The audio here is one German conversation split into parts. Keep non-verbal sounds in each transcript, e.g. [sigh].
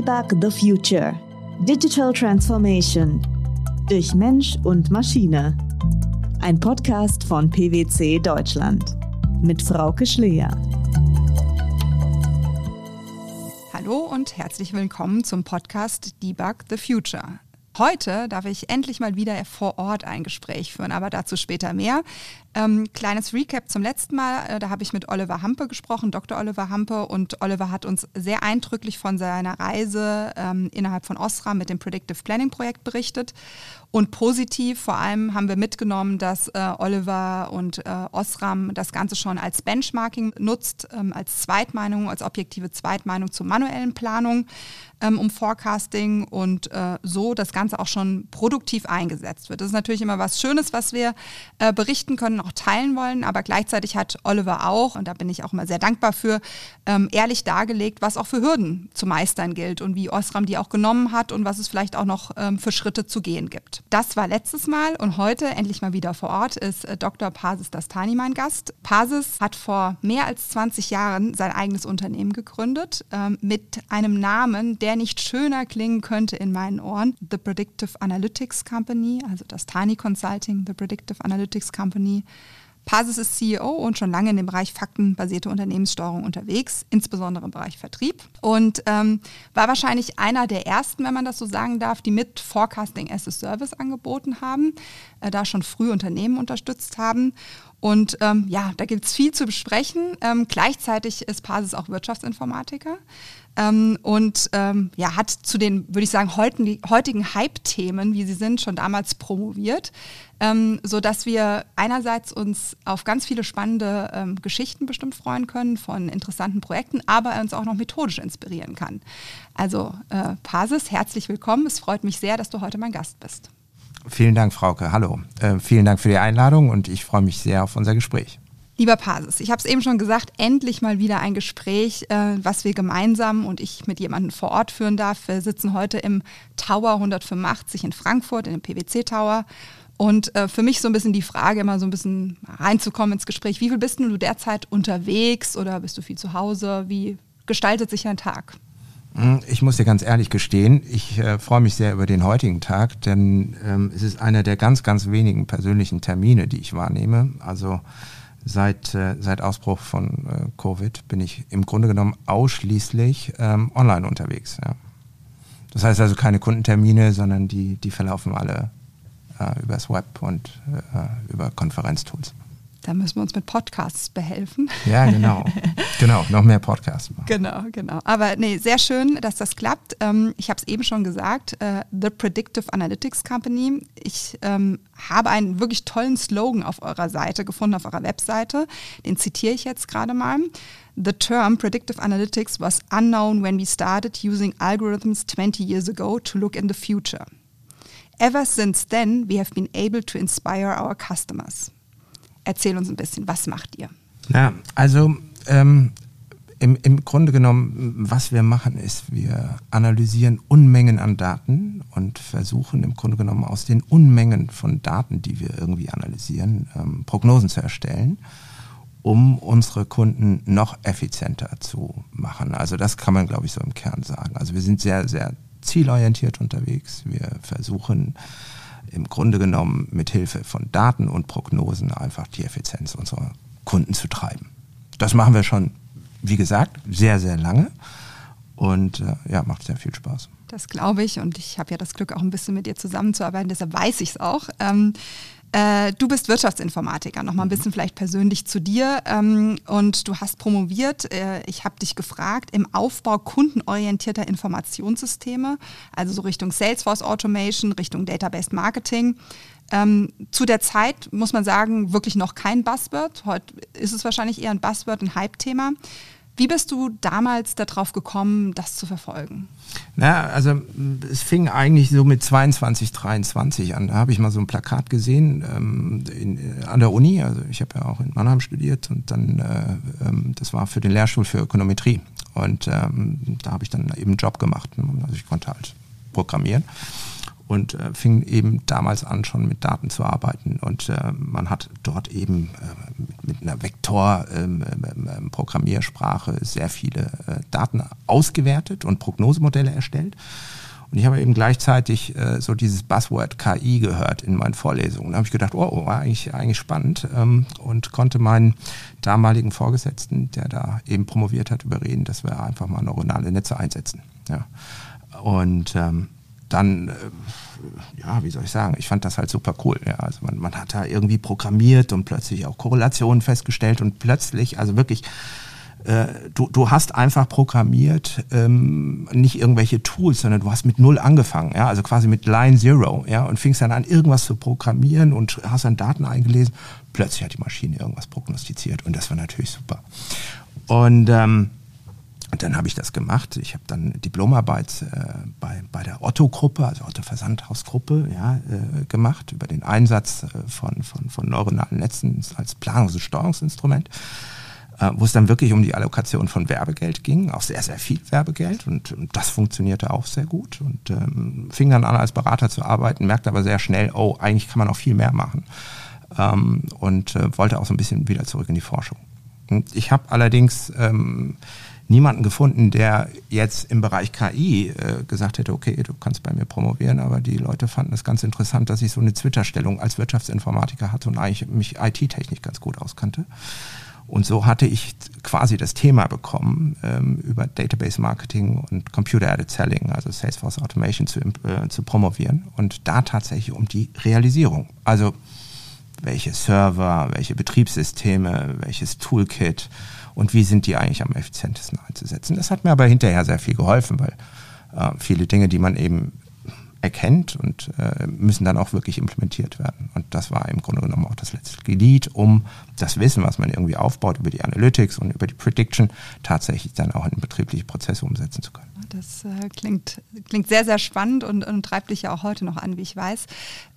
Debug the Future. Digital Transformation. Durch Mensch und Maschine. Ein Podcast von PwC Deutschland. Mit Frauke Schleer. Hallo und herzlich willkommen zum Podcast Debug the Future. Heute darf ich endlich mal wieder vor Ort ein Gespräch führen, aber dazu später mehr. Ähm, kleines Recap zum letzten Mal. Äh, da habe ich mit Oliver Hampe gesprochen, Dr. Oliver Hampe. Und Oliver hat uns sehr eindrücklich von seiner Reise ähm, innerhalb von Osram mit dem Predictive Planning Projekt berichtet. Und positiv vor allem haben wir mitgenommen, dass äh, Oliver und äh, Osram das Ganze schon als Benchmarking nutzt, ähm, als Zweitmeinung, als objektive Zweitmeinung zur manuellen Planung ähm, um Forecasting und äh, so das Ganze auch schon produktiv eingesetzt wird. Das ist natürlich immer was Schönes, was wir äh, berichten können, auch teilen wollen, aber gleichzeitig hat Oliver auch, und da bin ich auch immer sehr dankbar für, ähm, ehrlich dargelegt, was auch für Hürden zu meistern gilt und wie Osram die auch genommen hat und was es vielleicht auch noch ähm, für Schritte zu gehen gibt. Das war letztes Mal und heute endlich mal wieder vor Ort ist äh, Dr. Pasis Dastani mein Gast. Pasis hat vor mehr als 20 Jahren sein eigenes Unternehmen gegründet ähm, mit einem Namen, der nicht schöner klingen könnte in meinen Ohren. The Predictive Analytics Company, also das Tani Consulting, The Predictive Analytics Company. Pasis ist CEO und schon lange in dem Bereich faktenbasierte Unternehmenssteuerung unterwegs, insbesondere im Bereich Vertrieb. Und ähm, war wahrscheinlich einer der ersten, wenn man das so sagen darf, die mit Forecasting as a Service angeboten haben, äh, da schon früh Unternehmen unterstützt haben. Und ähm, ja, da gibt es viel zu besprechen. Ähm, gleichzeitig ist Pasis auch Wirtschaftsinformatiker ähm, und ähm, ja, hat zu den, würde ich sagen, heutigen, heutigen Hype-Themen, wie sie sind, schon damals promoviert, ähm, sodass wir einerseits uns auf ganz viele spannende ähm, Geschichten bestimmt freuen können von interessanten Projekten, aber er uns auch noch methodisch inspirieren kann. Also äh, Pasis, herzlich willkommen. Es freut mich sehr, dass du heute mein Gast bist. Vielen Dank, Frauke. Hallo. Äh, vielen Dank für die Einladung und ich freue mich sehr auf unser Gespräch. Lieber Pasis, ich habe es eben schon gesagt, endlich mal wieder ein Gespräch, äh, was wir gemeinsam und ich mit jemandem vor Ort führen darf. Wir sitzen heute im Tower 185 in Frankfurt, in dem PwC Tower. Und äh, für mich so ein bisschen die Frage, immer so ein bisschen reinzukommen ins Gespräch. Wie viel bist du derzeit unterwegs oder bist du viel zu Hause? Wie gestaltet sich dein Tag? Hm, ich muss dir ganz ehrlich gestehen, ich äh, freue mich sehr über den heutigen Tag, denn ähm, es ist einer der ganz, ganz wenigen persönlichen Termine, die ich wahrnehme. Also seit, äh, seit Ausbruch von äh, Covid bin ich im Grunde genommen ausschließlich ähm, online unterwegs. Ja. Das heißt also keine Kundentermine, sondern die, die verlaufen alle äh, übers Web und äh, über Konferenztools. Da müssen wir uns mit Podcasts behelfen. Ja, genau. [laughs] genau, noch mehr Podcasts. Machen. Genau, genau. Aber nee, sehr schön, dass das klappt. Ähm, ich habe es eben schon gesagt, äh, The Predictive Analytics Company. Ich ähm, habe einen wirklich tollen Slogan auf eurer Seite gefunden, auf eurer Webseite. Den zitiere ich jetzt gerade mal. The term predictive analytics was unknown when we started using algorithms 20 years ago to look in the future. Ever since then, we have been able to inspire our customers. Erzähl uns ein bisschen, was macht ihr? Ja, also ähm, im, im Grunde genommen, was wir machen, ist, wir analysieren Unmengen an Daten und versuchen im Grunde genommen aus den Unmengen von Daten, die wir irgendwie analysieren, ähm, Prognosen zu erstellen, um unsere Kunden noch effizienter zu machen. Also das kann man, glaube ich, so im Kern sagen. Also wir sind sehr, sehr zielorientiert unterwegs. Wir versuchen im Grunde genommen mit Hilfe von Daten und Prognosen einfach die Effizienz unserer Kunden zu treiben. Das machen wir schon, wie gesagt, sehr, sehr lange und äh, ja, macht sehr viel Spaß. Das glaube ich und ich habe ja das Glück, auch ein bisschen mit dir zusammenzuarbeiten, deshalb weiß ich es auch. Ähm, äh, du bist Wirtschaftsinformatiker, nochmal ein mhm. bisschen vielleicht persönlich zu dir. Ähm, und du hast promoviert, äh, ich habe dich gefragt, im Aufbau kundenorientierter Informationssysteme, also so Richtung Salesforce Automation, Richtung Database Marketing. Ähm, zu der Zeit muss man sagen, wirklich noch kein Buzzword. Heute ist es wahrscheinlich eher ein Buzzword, ein Hype-Thema. Wie bist du damals darauf gekommen, das zu verfolgen? Na, also es fing eigentlich so mit 22, 23 an. Da habe ich mal so ein Plakat gesehen ähm, in, an der Uni. Also ich habe ja auch in Mannheim studiert und dann, äh, ähm, das war für den Lehrstuhl für Ökonometrie. Und ähm, da habe ich dann eben einen Job gemacht. Also ich konnte halt programmieren. Und äh, fing eben damals an, schon mit Daten zu arbeiten. Und äh, man hat dort eben äh, mit, einer Vektor-Programmiersprache ähm, ähm, sehr viele äh, Daten ausgewertet und Prognosemodelle erstellt. Und ich habe eben gleichzeitig äh, so dieses Buzzword KI gehört in meinen Vorlesungen. Da habe ich gedacht, oh, oh, war eigentlich, eigentlich spannend ähm, und konnte meinen damaligen Vorgesetzten, der da eben promoviert hat, überreden, dass wir einfach mal neuronale Netze einsetzen. Ja. Und ähm, dann, äh, ja, wie soll ich sagen, ich fand das halt super cool. Ja. Also man, man hat da irgendwie programmiert und plötzlich auch Korrelationen festgestellt und plötzlich, also wirklich, äh, du, du hast einfach programmiert, ähm, nicht irgendwelche Tools, sondern du hast mit Null angefangen, ja, also quasi mit Line Zero, ja, und fingst dann an, irgendwas zu programmieren und hast dann Daten eingelesen. Plötzlich hat die Maschine irgendwas prognostiziert und das war natürlich super. Und ähm, und dann habe ich das gemacht. Ich habe dann Diplomarbeit äh, bei, bei der Otto-Gruppe, also Otto-Versandhaus-Gruppe, ja, äh, gemacht über den Einsatz äh, von, von, von neuronalen Netzen als Planungs- und Steuerungsinstrument, äh, wo es dann wirklich um die Allokation von Werbegeld ging, auch sehr, sehr viel Werbegeld. Und, und das funktionierte auch sehr gut. Und ähm, fing dann an, als Berater zu arbeiten, merkte aber sehr schnell, oh, eigentlich kann man auch viel mehr machen. Ähm, und äh, wollte auch so ein bisschen wieder zurück in die Forschung. Und ich habe allerdings... Ähm, niemanden gefunden, der jetzt im Bereich KI äh, gesagt hätte, okay, du kannst bei mir promovieren, aber die Leute fanden es ganz interessant, dass ich so eine Twitter-Stellung als Wirtschaftsinformatiker hatte und eigentlich mich IT-technisch ganz gut auskannte. Und so hatte ich quasi das Thema bekommen, ähm, über Database Marketing und Computer-Added Selling, also Salesforce Automation zu, äh, zu promovieren und da tatsächlich um die Realisierung. Also welche Server, welche Betriebssysteme, welches Toolkit, und wie sind die eigentlich am effizientesten einzusetzen. Das hat mir aber hinterher sehr viel geholfen, weil äh, viele Dinge, die man eben erkennt und äh, müssen dann auch wirklich implementiert werden. Und das war im Grunde genommen auch das letzte Glied, um das Wissen, was man irgendwie aufbaut über die Analytics und über die Prediction, tatsächlich dann auch in betriebliche Prozesse umsetzen zu können. Das äh, klingt, klingt sehr, sehr spannend und, und, treibt dich ja auch heute noch an, wie ich weiß.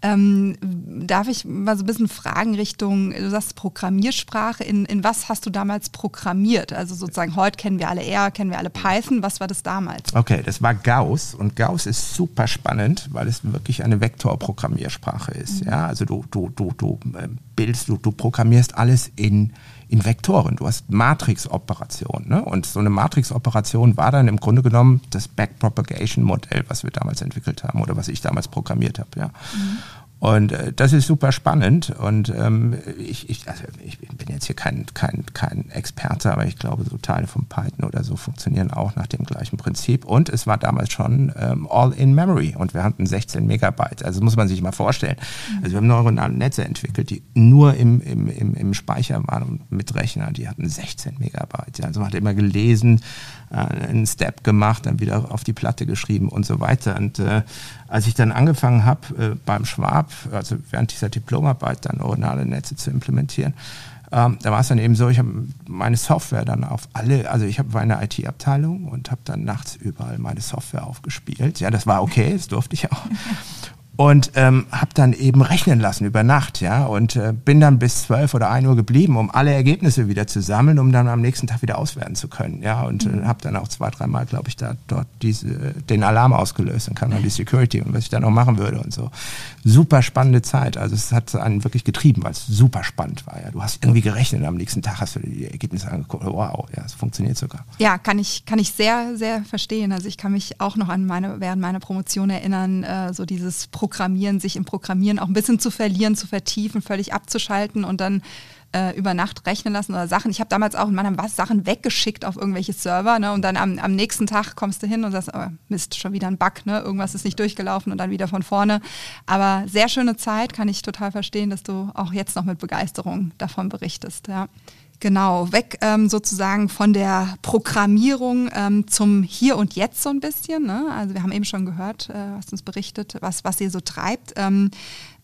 Ähm, darf ich mal so ein bisschen fragen Richtung, du sagst Programmiersprache, in, in was hast du damals programmiert? Also sozusagen heute kennen wir alle R, kennen wir alle Python, was war das damals? Okay, das war Gauss und Gauss ist super spannend, weil es wirklich eine Vektorprogrammiersprache ist. Mhm. Ja, also du, du, du, du äh, bildest, du, du programmierst alles in in Vektoren. Du hast Matrix-Operationen. Ne? Und so eine Matrix-Operation war dann im Grunde genommen das Backpropagation-Modell, was wir damals entwickelt haben oder was ich damals programmiert habe. Ja. Mhm. Und äh, das ist super spannend. Und ähm, ich, ich, also ich bin jetzt hier kein, kein, kein Experte, aber ich glaube, so Teile von Python oder so funktionieren auch nach dem gleichen Prinzip. Und es war damals schon ähm, All-in-Memory und wir hatten 16 Megabyte. Also das muss man sich mal vorstellen. Also wir haben neuronale Netze entwickelt, die nur im, im, im, im Speicher waren und mit Rechner, die hatten 16 Megabyte. Also man hat immer gelesen, äh, einen Step gemacht, dann wieder auf die Platte geschrieben und so weiter. Und äh, als ich dann angefangen habe, äh, beim Schwab, also während dieser Diplomarbeit dann neuronale Netze zu implementieren, ähm, da war es dann eben so, ich habe meine Software dann auf alle, also ich habe meine IT-Abteilung und habe dann nachts überall meine Software aufgespielt. Ja, das war okay, das durfte ich auch. Und ähm, habe dann eben rechnen lassen über Nacht, ja, und äh, bin dann bis zwölf oder ein Uhr geblieben, um alle Ergebnisse wieder zu sammeln, um dann am nächsten Tag wieder auswerten zu können, ja, und äh, mhm. äh, habe dann auch zwei, dreimal, glaube ich, da dort diese den Alarm ausgelöst, dann kam dann die Security und was ich dann noch machen würde und so. Super spannende Zeit, also es hat einen wirklich getrieben, weil es super spannend war, ja. Du hast irgendwie gerechnet, und am nächsten Tag hast du die Ergebnisse angeguckt, wow, ja, es funktioniert sogar. Ja, kann ich kann ich sehr sehr verstehen. Also ich kann mich auch noch an meine während meiner Promotion erinnern, äh, so dieses Programmieren, sich im Programmieren auch ein bisschen zu verlieren, zu vertiefen, völlig abzuschalten und dann äh, über Nacht rechnen lassen oder Sachen. Ich habe damals auch in meinem was Sachen weggeschickt auf irgendwelche Server ne, und dann am, am nächsten Tag kommst du hin und sagst, oh, Mist, schon wieder ein Bug, ne? irgendwas ist nicht durchgelaufen und dann wieder von vorne. Aber sehr schöne Zeit, kann ich total verstehen, dass du auch jetzt noch mit Begeisterung davon berichtest. Ja. Genau, weg ähm, sozusagen von der Programmierung ähm, zum Hier und Jetzt so ein bisschen. Ne? Also wir haben eben schon gehört, äh, was uns berichtet, was, was ihr so treibt. Ähm,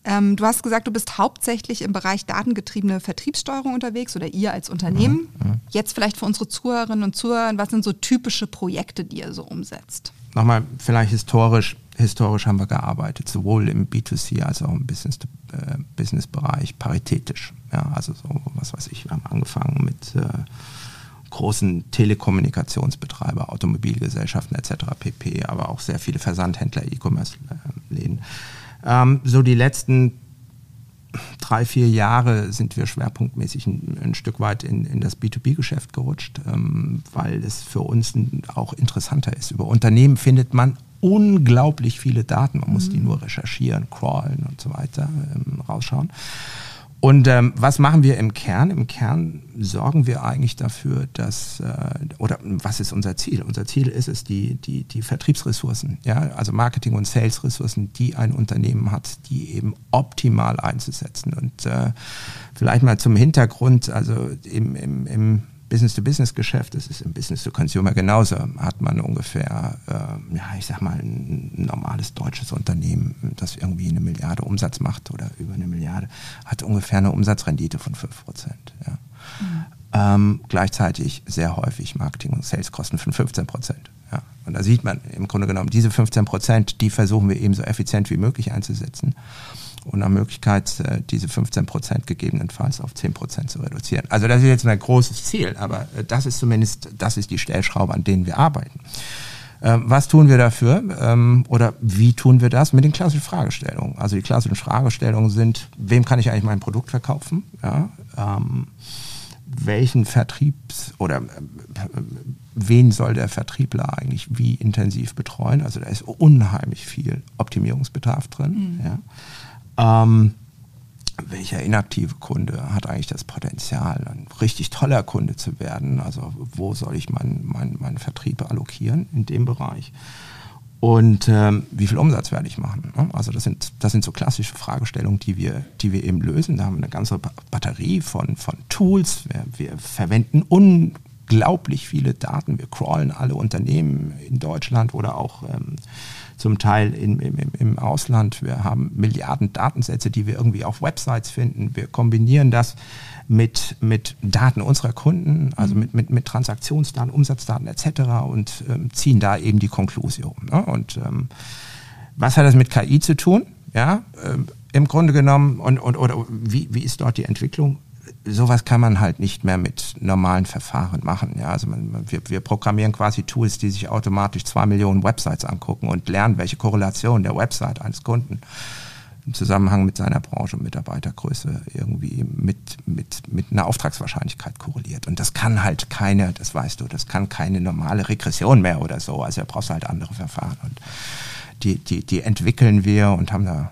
ähm, du hast gesagt, du bist hauptsächlich im Bereich datengetriebene Vertriebssteuerung unterwegs oder ihr als Unternehmen. Mhm. mhm. Jetzt vielleicht für unsere Zuhörerinnen und Zuhörer, was sind so typische Projekte, die ihr so umsetzt? Nochmal vielleicht historisch historisch haben wir gearbeitet, sowohl im B2C als auch im Business, äh, Business-Bereich paritätisch. Ja, also so, was weiß ich, wir haben angefangen mit äh, großen Telekommunikationsbetreiber, Automobilgesellschaften etc. pp., aber auch sehr viele Versandhändler, E-Commerce-Läden. Ähm, so die letzten drei, vier Jahre sind wir schwerpunktmäßig ein, ein Stück weit in, in das B2B-Geschäft gerutscht, ähm, weil es für uns auch interessanter ist. Über Unternehmen findet man unglaublich viele Daten. Man muss die mhm. nur recherchieren, crawlen und so weiter, ähm, rausschauen. Und ähm, was machen wir im Kern? Im Kern sorgen wir eigentlich dafür, dass, äh, oder was ist unser Ziel? Unser Ziel ist es, die, die, die Vertriebsressourcen, ja, also Marketing- und Sales-Ressourcen, die ein Unternehmen hat, die eben optimal einzusetzen. Und äh, vielleicht mal zum Hintergrund, also im, im, im Business-to-Business-Geschäft, das ist im Business-to-Consumer genauso, hat man ungefähr, äh, ja, ich sag mal, ein normales deutsches Unternehmen, das irgendwie eine Milliarde Umsatz macht oder über eine Milliarde, hat ungefähr eine Umsatzrendite von 5%. Ja. Mhm. Ähm, gleichzeitig sehr häufig Marketing- und Saleskosten von 15 Prozent. Ja. Und da sieht man im Grunde genommen, diese 15 Prozent, die versuchen wir eben so effizient wie möglich einzusetzen und nach Möglichkeit äh, diese 15 Prozent gegebenenfalls auf 10 Prozent zu reduzieren. Also das ist jetzt ein großes Ziel, aber äh, das ist zumindest, das ist die Stellschraube, an denen wir arbeiten. Ähm, was tun wir dafür ähm, oder wie tun wir das? Mit den klassischen Fragestellungen. Also die klassischen Fragestellungen sind, wem kann ich eigentlich mein Produkt verkaufen? Ja, ähm, welchen Vertriebs- oder äh, wen soll der Vertriebler eigentlich wie intensiv betreuen? Also da ist unheimlich viel Optimierungsbedarf drin. Mhm. Ja. Ähm, welcher inaktive Kunde hat eigentlich das Potenzial, ein richtig toller Kunde zu werden? Also wo soll ich meinen mein, mein Vertrieb allokieren in dem Bereich? Und ähm, wie viel Umsatz werde ich machen? Ne? Also das sind, das sind so klassische Fragestellungen, die wir, die wir eben lösen. Da haben wir eine ganze Batterie von, von Tools. Wir, wir verwenden unglaublich viele Daten. Wir crawlen alle Unternehmen in Deutschland oder auch ähm, zum Teil in, im, im Ausland. Wir haben Milliarden Datensätze, die wir irgendwie auf Websites finden. Wir kombinieren das mit, mit Daten unserer Kunden, also mit, mit, mit Transaktionsdaten, Umsatzdaten etc. und ähm, ziehen da eben die Konklusion. Ne? Und ähm, was hat das mit KI zu tun? Ja, ähm, im Grunde genommen und, und oder wie, wie ist dort die Entwicklung? Sowas kann man halt nicht mehr mit normalen Verfahren machen. Ja, also man, wir, wir programmieren quasi Tools, die sich automatisch zwei Millionen Websites angucken und lernen, welche Korrelation der Website eines Kunden im Zusammenhang mit seiner Branche und Mitarbeitergröße irgendwie mit, mit, mit einer Auftragswahrscheinlichkeit korreliert. Und das kann halt keine, das weißt du, das kann keine normale Regression mehr oder so. Also da brauchst du halt andere Verfahren. Und die, die, die entwickeln wir und haben da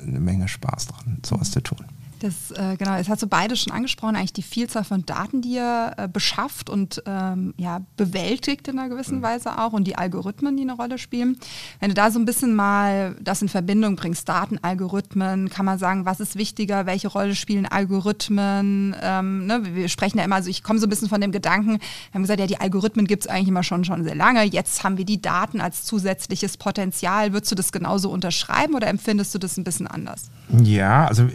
eine Menge Spaß dran, sowas zu tun. Das, äh, genau, es hat so beide schon angesprochen, eigentlich die Vielzahl von Daten, die ihr äh, beschafft und ähm, ja, bewältigt in einer gewissen mhm. Weise auch und die Algorithmen, die eine Rolle spielen. Wenn du da so ein bisschen mal das in Verbindung bringst, Daten, Algorithmen, kann man sagen, was ist wichtiger, welche Rolle spielen Algorithmen? Ähm, ne, wir sprechen ja immer, also ich komme so ein bisschen von dem Gedanken, wir haben gesagt, ja, die Algorithmen gibt es eigentlich immer schon, schon sehr lange. Jetzt haben wir die Daten als zusätzliches Potenzial. Würdest du das genauso unterschreiben oder empfindest du das ein bisschen anders? Ja, also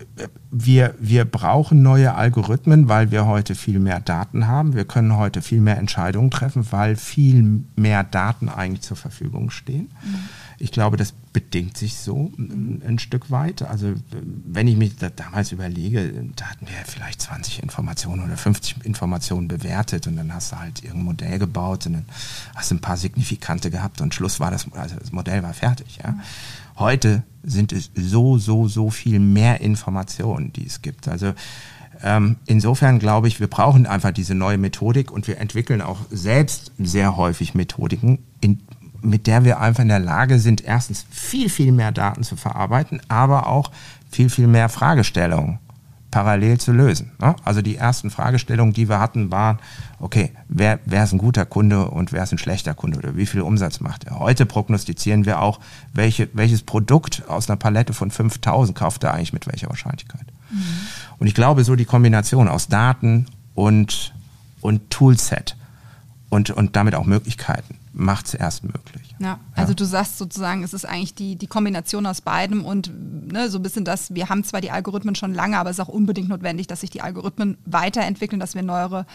wir, wir brauchen neue Algorithmen, weil wir heute viel mehr Daten haben. Wir können heute viel mehr Entscheidungen treffen, weil viel mehr Daten eigentlich zur Verfügung stehen. Mhm. Ich glaube, das bedingt sich so ein, ein, Stück weit. Also wenn ich mich da damals überlege, da hatten wir vielleicht 20 Informationen oder 50 Informationen bewertet und dann hast du halt irgendein Modell gebaut und dann hast du ein paar Signifikante gehabt und Schluss war das, also das Modell war fertig. Ja. Mhm. Heute sind es so, so, so viel mehr Informationen, die es gibt. Also ähm, insofern glaube ich, wir brauchen einfach diese neue Methodik und wir entwickeln auch selbst sehr häufig Methodiken, in, mit der wir einfach in der Lage sind, erstens viel, viel mehr Daten zu verarbeiten, aber auch viel, viel mehr Fragestellungen parallel zu lösen. Ne? Also die ersten Fragestellungen, die wir hatten, waren, okay, wer, wer ist ein guter Kunde und wer ist ein schlechter Kunde oder wie viel Umsatz macht er? Heute prognostizieren wir auch, welche, welches Produkt aus einer Palette von 5000 kauft er eigentlich mit welcher Wahrscheinlichkeit. Mhm. Und ich glaube, so die Kombination aus Daten und, und Toolset und, und damit auch Möglichkeiten macht es erst möglich. Ja, also ja. du sagst sozusagen, es ist eigentlich die, die Kombination aus beidem und ne, so ein bisschen das, wir haben zwar die Algorithmen schon lange, aber es ist auch unbedingt notwendig, dass sich die Algorithmen weiterentwickeln, dass wir neuere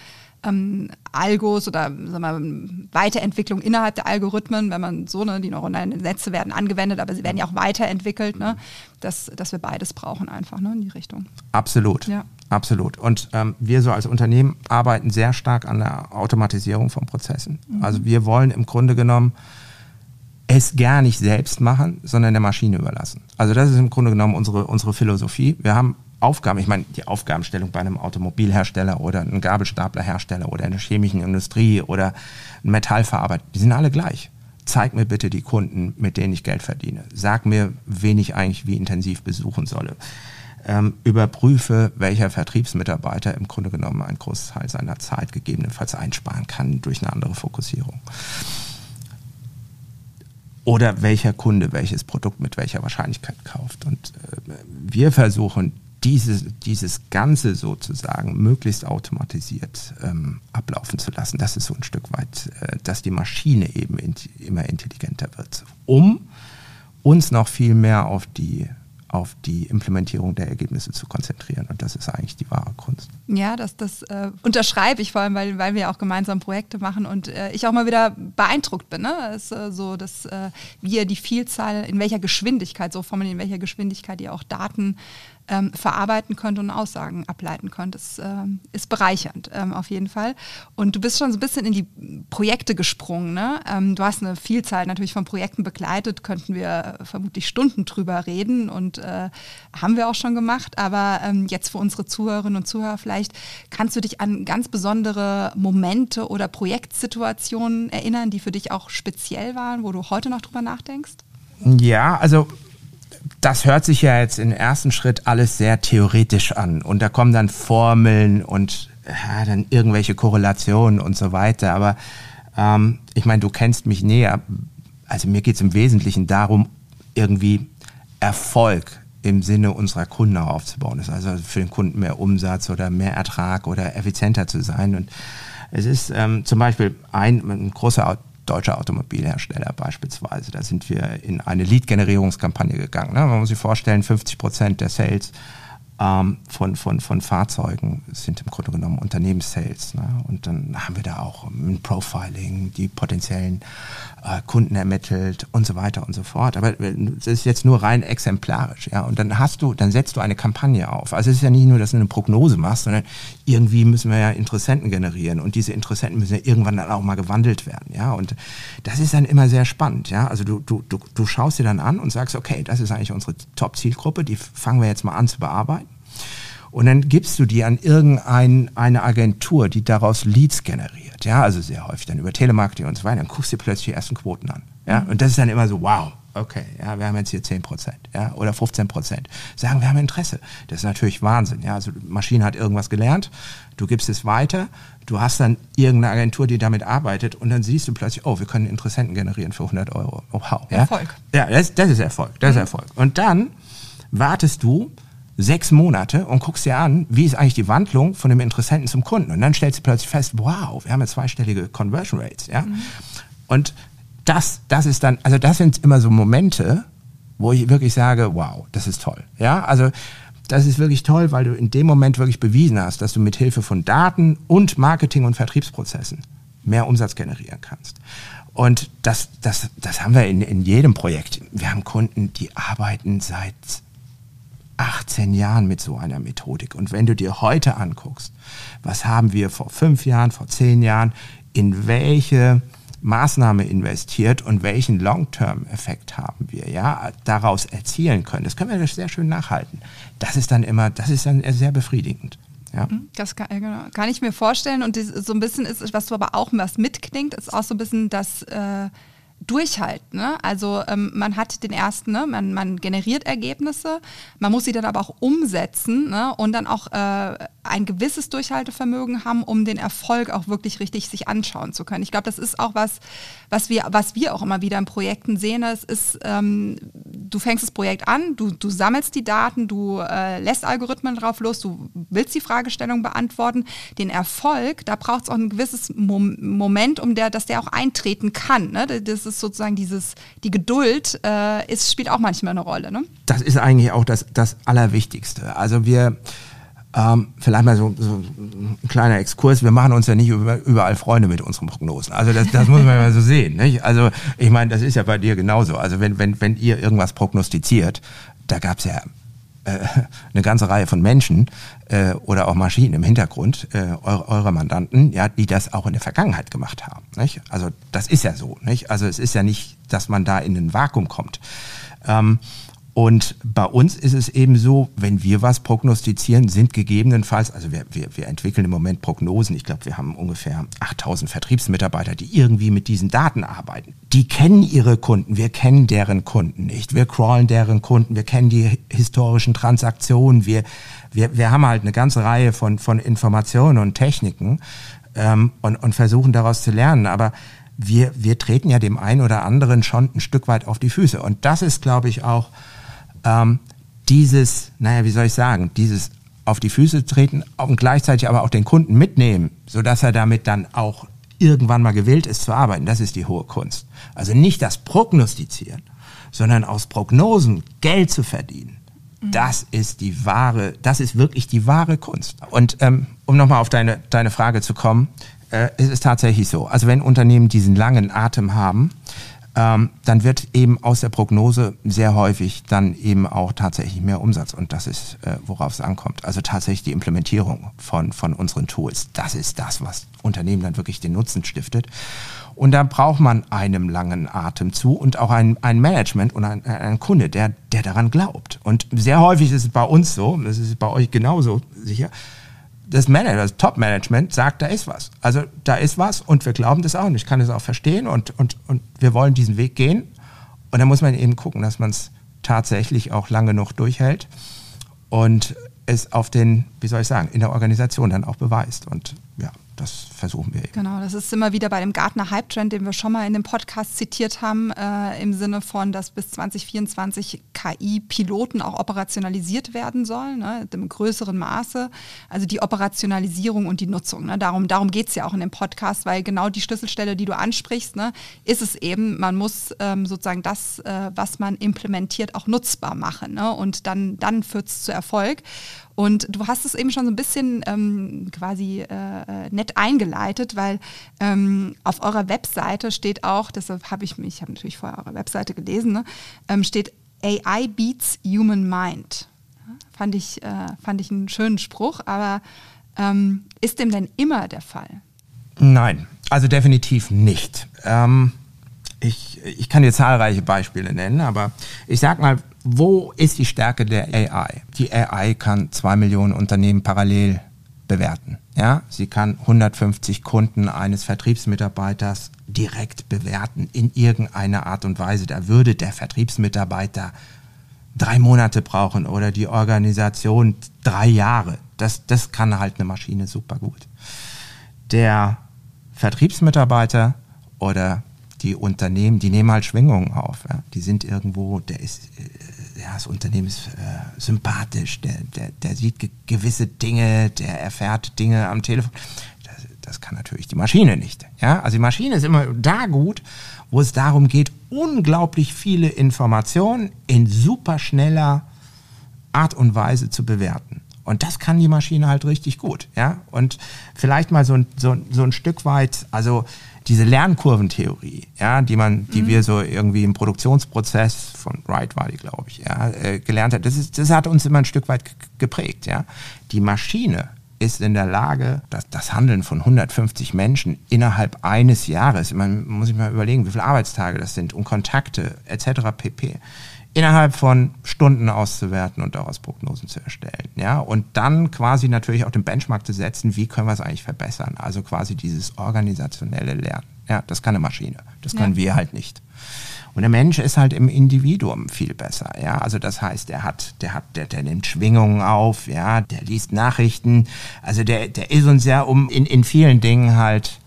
ähm, Algos oder sagen wir, Weiterentwicklung innerhalb der Algorithmen, wenn man so, ne, die neuronalen Netze werden angewendet, aber sie werden ja auch weiterentwickelt, ne, dass, dass wir beides brauchen einfach ne, in die Richtung. Absolut. Ja. Absolut. Und ähm, wir so als Unternehmen arbeiten sehr stark an der Automatisierung von Prozessen. Mhm. Also wir wollen im Grunde genommen es gar nicht selbst machen, sondern der Maschine überlassen. Also das ist im Grunde genommen unsere, unsere Philosophie. Wir haben Aufgaben, ich meine, die Aufgabenstellung bei einem Automobilhersteller oder einem Gabelstaplerhersteller oder in der chemischen Industrie oder ein Metallverarbeiter, die sind alle gleich. Zeig mir bitte die Kunden, mit denen ich Geld verdiene. Sag mir, wen ich eigentlich wie intensiv besuchen solle. Ähm, überprüfe, welcher Vertriebsmitarbeiter im Grunde genommen einen Großteil seiner Zeit gegebenenfalls einsparen kann durch eine andere Fokussierung. Oder welcher Kunde welches Produkt mit welcher Wahrscheinlichkeit kauft. Und äh, wir versuchen dieses, dieses Ganze sozusagen möglichst automatisiert ähm, ablaufen zu lassen. Das ist so ein Stück weit, äh, dass die Maschine eben in, immer intelligenter wird, um uns noch viel mehr auf die auf die Implementierung der Ergebnisse zu konzentrieren. Und das ist eigentlich die wahre Kunst. Ja, das, das äh, unterschreibe ich vor allem, weil, weil wir auch gemeinsam Projekte machen und äh, ich auch mal wieder beeindruckt bin. Ne? Es, äh, so, dass äh, wir die Vielzahl, in welcher Geschwindigkeit, so formulieren, in welcher Geschwindigkeit ihr auch Daten ähm, verarbeiten könnt und Aussagen ableiten könnt. Das ähm, ist bereichernd ähm, auf jeden Fall. Und du bist schon so ein bisschen in die Projekte gesprungen. Ne? Ähm, du hast eine Vielzahl natürlich von Projekten begleitet, könnten wir vermutlich Stunden drüber reden und äh, haben wir auch schon gemacht. Aber ähm, jetzt für unsere Zuhörerinnen und Zuhörer vielleicht, kannst du dich an ganz besondere Momente oder Projektsituationen erinnern, die für dich auch speziell waren, wo du heute noch drüber nachdenkst? Ja, also das hört sich ja jetzt im ersten Schritt alles sehr theoretisch an. Und da kommen dann Formeln und ja, dann irgendwelche Korrelationen und so weiter. Aber ähm, ich meine, du kennst mich näher. Also mir geht es im Wesentlichen darum, irgendwie Erfolg im Sinne unserer Kunden aufzubauen. Das ist also für den Kunden mehr Umsatz oder mehr Ertrag oder effizienter zu sein. Und es ist ähm, zum Beispiel ein, ein großer deutsche Automobilhersteller beispielsweise. Da sind wir in eine Lead-Generierungskampagne gegangen. Ne? Man muss sich vorstellen, 50 Prozent der Sales ähm, von, von, von Fahrzeugen sind im Grunde genommen Unternehmenssales. Ne? Und dann haben wir da auch ein Profiling, die potenziellen äh, Kunden ermittelt und so weiter und so fort. Aber das ist jetzt nur rein exemplarisch. Ja? Und dann hast du, dann setzt du eine Kampagne auf. Also es ist ja nicht nur, dass du eine Prognose machst, sondern irgendwie müssen wir ja Interessenten generieren. Und diese Interessenten müssen ja irgendwann dann auch mal gewandelt werden. Ja? Und das ist dann immer sehr spannend. Ja? Also du, du, du, du schaust dir dann an und sagst, okay, das ist eigentlich unsere Top-Zielgruppe, die fangen wir jetzt mal an zu bearbeiten. Und dann gibst du die an irgendeine Agentur, die daraus Leads generiert. Ja, also sehr häufig dann über Telemarketing und so weiter. Dann guckst du dir plötzlich die ersten Quoten an. Ja, und das ist dann immer so, wow, okay, ja, wir haben jetzt hier 10 Prozent, ja, oder 15 Prozent. Sagen, wir haben Interesse. Das ist natürlich Wahnsinn, ja. Also, die Maschine hat irgendwas gelernt, du gibst es weiter, du hast dann irgendeine Agentur, die damit arbeitet und dann siehst du plötzlich, oh, wir können Interessenten generieren für 100 Euro. Oh, wow. Ja? Erfolg. Ja, das, das ist Erfolg, das mhm. ist Erfolg. Und dann wartest du, sechs Monate und guckst dir an, wie ist eigentlich die Wandlung von dem Interessenten zum Kunden. Und dann stellst du plötzlich fest, wow, wir haben ja zweistellige Conversion Rates. Ja? Mhm. Und das, das ist dann, also das sind immer so Momente, wo ich wirklich sage, wow, das ist toll. Ja, also das ist wirklich toll, weil du in dem Moment wirklich bewiesen hast, dass du mit Hilfe von Daten und Marketing- und Vertriebsprozessen mehr Umsatz generieren kannst. Und das, das, das haben wir in, in jedem Projekt. Wir haben Kunden, die arbeiten seit 18 Jahren mit so einer Methodik. Und wenn du dir heute anguckst, was haben wir vor fünf Jahren, vor zehn Jahren, in welche Maßnahme investiert und welchen Long-Term-Effekt haben wir ja daraus erzielen können. Das können wir sehr schön nachhalten. Das ist dann immer, das ist dann sehr befriedigend. Ja. Mhm, das kann, genau, kann ich mir vorstellen. Und so ein bisschen ist, was du aber auch was mitklingt, ist auch so ein bisschen das äh, durchhalten. Ne? Also ähm, man hat den ersten, ne? man, man generiert Ergebnisse, man muss sie dann aber auch umsetzen ne? und dann auch äh, ein gewisses Durchhaltevermögen haben, um den Erfolg auch wirklich richtig sich anschauen zu können. Ich glaube, das ist auch was, was wir, was wir auch immer wieder in Projekten sehen. Es ist, ähm, du fängst das Projekt an, du, du sammelst die Daten, du äh, lässt Algorithmen drauf los, du willst die Fragestellung beantworten. Den Erfolg, da braucht es auch ein gewisses Mom Moment, um der, dass der auch eintreten kann. Ne? Das ist sozusagen dieses, die Geduld äh, ist, spielt auch manchmal eine Rolle. Ne? Das ist eigentlich auch das, das Allerwichtigste. Also wir Ähm, vielleicht mal so, so ein kleiner Exkurs. Wir machen uns ja nicht überall Freunde mit unseren Prognosen. Also das, das muss man mal so sehen. Nicht? Also ich meine, das ist ja bei dir genauso. Also wenn, wenn, wenn ihr irgendwas prognostiziert, da gab es ja äh, eine ganze Reihe von Menschen äh, oder auch Maschinen im Hintergrund, äh, eure, eure Mandanten, ja, die das auch in der Vergangenheit gemacht haben. Nicht? Also das ist ja so. Nicht? Also es ist ja nicht, dass man da in ein Vakuum kommt. Ähm, und bei uns ist es eben so, wenn wir was prognostizieren, sind gegebenenfalls, also wir, wir, wir entwickeln im Moment Prognosen, ich glaube, wir haben ungefähr 8000 Vertriebsmitarbeiter, die irgendwie mit diesen Daten arbeiten. Die kennen ihre Kunden, wir kennen deren Kunden nicht, wir crawlen deren Kunden, wir kennen die historischen Transaktionen, wir, wir, wir haben halt eine ganze Reihe von, von Informationen und Techniken ähm, und, und versuchen daraus zu lernen. Aber wir, wir treten ja dem einen oder anderen schon ein Stück weit auf die Füße. Und das ist, glaube ich, auch ähm, dieses, naja, wie soll ich sagen, dieses auf die Füße treten und gleichzeitig aber auch den Kunden mitnehmen, sodass er damit dann auch irgendwann mal gewillt ist zu arbeiten, das ist die hohe Kunst. Also nicht das Prognostizieren, sondern aus Prognosen Geld zu verdienen. Mhm. Das ist die wahre, das ist wirklich die wahre Kunst. Und ähm, um nochmal auf deine, deine Frage zu kommen, äh, ist es tatsächlich so. Also wenn Unternehmen diesen langen Atem haben, ähm, dann wird eben aus der Prognose sehr häufig dann eben auch tatsächlich mehr Umsatz. Und das ist, äh, worauf es ankommt. Also tatsächlich die Implementierung von, von unseren Tools. Das ist das, was Unternehmen dann wirklich den Nutzen stiftet. Und da braucht man einem langen Atem zu und auch ein, ein Management und ein, ein Kunde, der, der daran glaubt. Und sehr häufig ist es bei uns so, das ist bei euch genauso sicher, das Manager, das Top-Management sagt, da ist was. Also da ist was und wir glauben das auch und ich kann das auch verstehen und, und, und wir wollen diesen Weg gehen. Und da muss man eben gucken, dass man es tatsächlich auch lange genug durchhält und es auf den, wie soll ich sagen, in der Organisation dann auch beweist. Und das versuchen wir eben. Genau, das ist immer wieder bei dem Gartner Hype Trend, den wir schon mal in dem Podcast zitiert haben, äh, im Sinne von, dass bis 2024 KI-Piloten auch operationalisiert werden sollen, ne, im größeren Maße. Also die Operationalisierung und die Nutzung. Ne, darum darum geht es ja auch in dem Podcast, weil genau die Schlüsselstelle, die du ansprichst, ne, ist es eben, man muss ähm, sozusagen das, äh, was man implementiert, auch nutzbar machen. Ne, und dann, dann führt es zu Erfolg. Und du hast es eben schon so ein bisschen ähm, quasi äh, nett eingeleitet, weil ähm, auf eurer Webseite steht auch, deshalb habe ich mich, ich habe natürlich vorher eure Webseite gelesen, ne, ähm, steht AI beats Human Mind. fand, ich, äh, fand ich einen schönen Spruch, aber ähm, ist dem denn immer der Fall? Nein, also definitiv nicht. Ähm, ich, ich kann dir zahlreiche Beispiele nennen, aber ich sag mal, wo ist die Stärke der AI? Die AI kann zwei Millionen Unternehmen parallel bewerten. Ja, sie kann 150 Kunden eines Vertriebsmitarbeiters direkt bewerten in irgendeiner Art und Weise. Da würde der Vertriebsmitarbeiter drei Monate brauchen oder die Organisation drei Jahre. Das, das kann halt eine Maschine super gut. Der Vertriebsmitarbeiter oder die Unternehmen, die nehmen halt Schwingungen auf. Ja. Die sind irgendwo, der ist, äh, ja, das Unternehmen ist äh, sympathisch, der, der, der sieht ge gewisse Dinge, der erfährt Dinge am Telefon. Das, das kann natürlich die Maschine nicht. Ja, also die Maschine ist immer da gut, wo es darum geht, unglaublich viele Informationen in super schneller Art und Weise zu bewerten. Und das kann die Maschine halt richtig gut, ja. Und vielleicht mal so ein, so, so ein Stück weit, also diese Lernkurventheorie, ja, die man, die mhm. wir so irgendwie im Produktionsprozess von Wright war die, glaube ich, ja, äh, gelernt hat, das ist, das hat uns immer ein Stück weit geprägt, ja. Die Maschine ist in der Lage, das, das Handeln von 150 Menschen innerhalb eines Jahres, man muss sich mal überlegen, wie viele Arbeitstage das sind und Kontakte etc. pp innerhalb von Stunden auszuwerten und daraus Prognosen zu erstellen. Ja, und dann quasi natürlich auch den Benchmark zu setzen, wie können wir es eigentlich verbessern? Also quasi dieses organisationelle Lernen. Ja, das kann eine Maschine. Das können ja. wir halt nicht. Und der Mensch ist halt im Individuum viel besser, ja. Also das heißt, der hat, der hat, der, der nimmt Schwingungen auf, ja, der liest Nachrichten. Also der, der ist uns ja um in, in vielen Dingen halt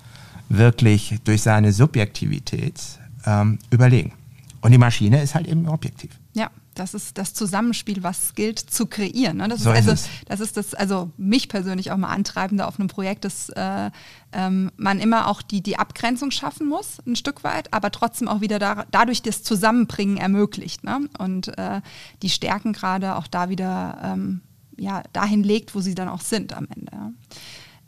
wirklich durch seine Subjektivität ähm, überlegen. Und die Maschine ist halt eben objektiv. Ja, das ist das Zusammenspiel, was gilt zu kreieren. Ne? Das so ist also, es. das ist das, also mich persönlich auch mal antreibende auf einem Projekt, dass äh, ähm, man immer auch die, die Abgrenzung schaffen muss, ein Stück weit, aber trotzdem auch wieder da, dadurch das Zusammenbringen ermöglicht. Ne? Und äh, die Stärken gerade auch da wieder ähm, ja, dahin legt, wo sie dann auch sind am Ende. Ja.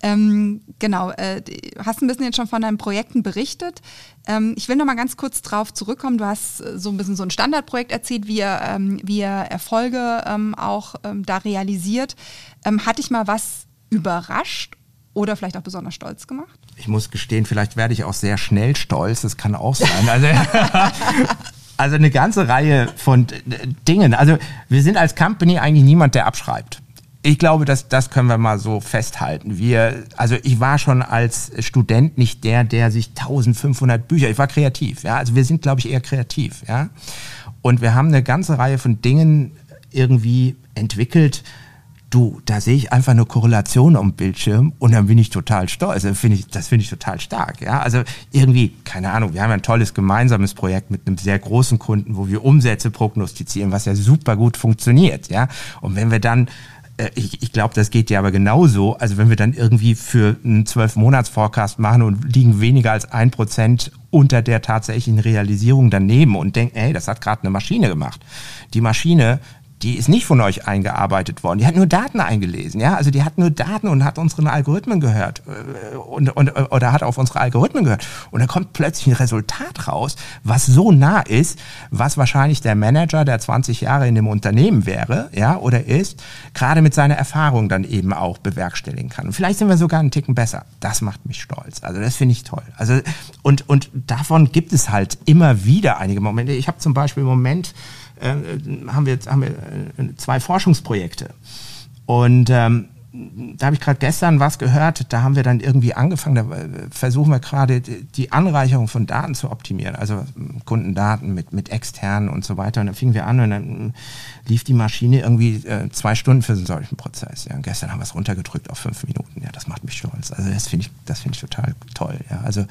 Ähm, genau, äh, hast ein bisschen jetzt schon von deinen Projekten berichtet. Ähm, ich will noch mal ganz kurz drauf zurückkommen. Du hast äh, so ein bisschen so ein Standardprojekt erzählt, wie ihr, ähm, wie ihr Erfolge ähm, auch ähm, da realisiert. Ähm, hat dich mal was überrascht oder vielleicht auch besonders stolz gemacht? Ich muss gestehen, vielleicht werde ich auch sehr schnell stolz. Das kann auch sein. Also, [laughs] also eine ganze Reihe von Dingen. Also wir sind als Company eigentlich niemand, der abschreibt ich glaube, das, das können wir mal so festhalten. Wir, also ich war schon als Student nicht der, der sich 1500 Bücher, ich war kreativ, ja, also wir sind, glaube ich, eher kreativ, ja. Und wir haben eine ganze Reihe von Dingen irgendwie entwickelt. Du, da sehe ich einfach eine Korrelation am Bildschirm und dann bin ich total stolz. Das finde ich, das finde ich total stark, ja. Also irgendwie, keine Ahnung, wir haben ein tolles gemeinsames Projekt mit einem sehr großen Kunden, wo wir Umsätze prognostizieren, was ja super gut funktioniert, ja. Und wenn wir dann ich, ich glaube, das geht dir aber genauso. Also wenn wir dann irgendwie für einen zwölf-Monats-Forecast machen und liegen weniger als ein Prozent unter der tatsächlichen Realisierung daneben und denken, ey, das hat gerade eine Maschine gemacht. Die Maschine die ist nicht von euch eingearbeitet worden. Die hat nur Daten eingelesen, ja. Also die hat nur Daten und hat unseren Algorithmen gehört äh, und, und oder hat auf unsere Algorithmen gehört. Und da kommt plötzlich ein Resultat raus, was so nah ist, was wahrscheinlich der Manager, der 20 Jahre in dem Unternehmen wäre, ja, oder ist, gerade mit seiner Erfahrung dann eben auch bewerkstelligen kann. Und vielleicht sind wir sogar einen Ticken besser. Das macht mich stolz. Also das finde ich toll. Also und und davon gibt es halt immer wieder einige Momente. Ich habe zum Beispiel im Moment äh, haben wir, haben wir äh, zwei Forschungsprojekte. Und ähm, da habe ich gerade gestern was gehört, da haben wir dann irgendwie angefangen, da äh, versuchen wir gerade die Anreicherung von Daten zu optimieren, also Kundendaten mit, mit externen und so weiter. Und dann fingen wir an und dann lief die Maschine irgendwie äh, zwei Stunden für so einen solchen Prozess. Ja. Und gestern haben wir es runtergedrückt auf fünf Minuten. Ja, das macht mich stolz. Also das finde ich, das ich total toll. Ja. Also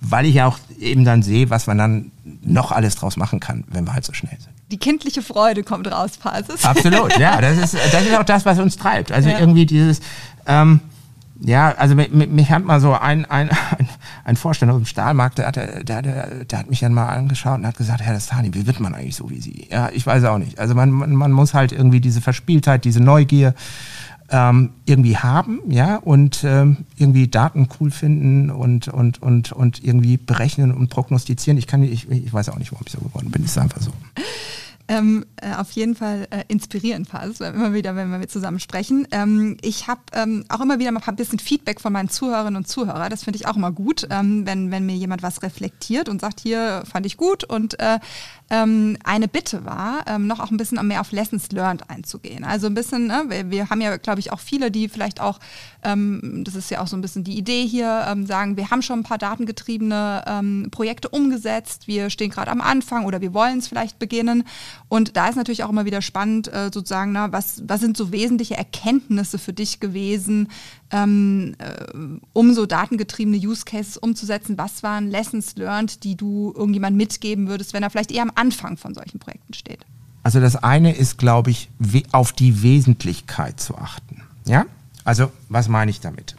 weil ich ja auch eben dann sehe, was man dann noch alles draus machen kann, wenn wir halt so schnell sind die kindliche Freude kommt raus, Pasis. [laughs] Absolut, ja. Das ist, das ist auch das, was uns treibt. Also ja. irgendwie dieses, ähm, ja, also mich, mich hat mal so ein, ein, ein, ein Vorstand aus dem Stahlmarkt, der hat, der, der, der hat mich dann mal angeschaut und hat gesagt, Herr Destani, wie wird man eigentlich so wie Sie? Ja, ich weiß auch nicht. Also man, man, man muss halt irgendwie diese Verspieltheit, diese Neugier, ähm, irgendwie haben, ja, und ähm, irgendwie Daten cool finden und, und, und, und irgendwie berechnen und prognostizieren. Ich kann, ich, ich weiß auch nicht, warum ich so geworden bin. ist einfach so. Ähm, äh, auf jeden Fall äh, inspirierend fast, immer wieder, wenn wir zusammen sprechen. Ähm, ich habe ähm, auch immer wieder mal ein bisschen Feedback von meinen Zuhörerinnen und Zuhörern. Das finde ich auch immer gut, ähm, wenn, wenn mir jemand was reflektiert und sagt, hier fand ich gut und äh, ähm, eine Bitte war, ähm, noch auch ein bisschen mehr auf Lessons learned einzugehen. Also ein bisschen, ne, wir, wir, haben ja, glaube ich, auch viele, die vielleicht auch, ähm, das ist ja auch so ein bisschen die Idee hier, ähm, sagen, wir haben schon ein paar datengetriebene ähm, Projekte umgesetzt, wir stehen gerade am Anfang oder wir wollen es vielleicht beginnen. Und da ist natürlich auch immer wieder spannend, äh, sozusagen, na, was, was sind so wesentliche Erkenntnisse für dich gewesen, ähm, äh, um so datengetriebene Use Cases umzusetzen? Was waren Lessons learned, die du irgendjemand mitgeben würdest, wenn er vielleicht eher am Anfang von solchen Projekten steht? Also das eine ist, glaube ich, auf die Wesentlichkeit zu achten. Ja? Also was meine ich damit?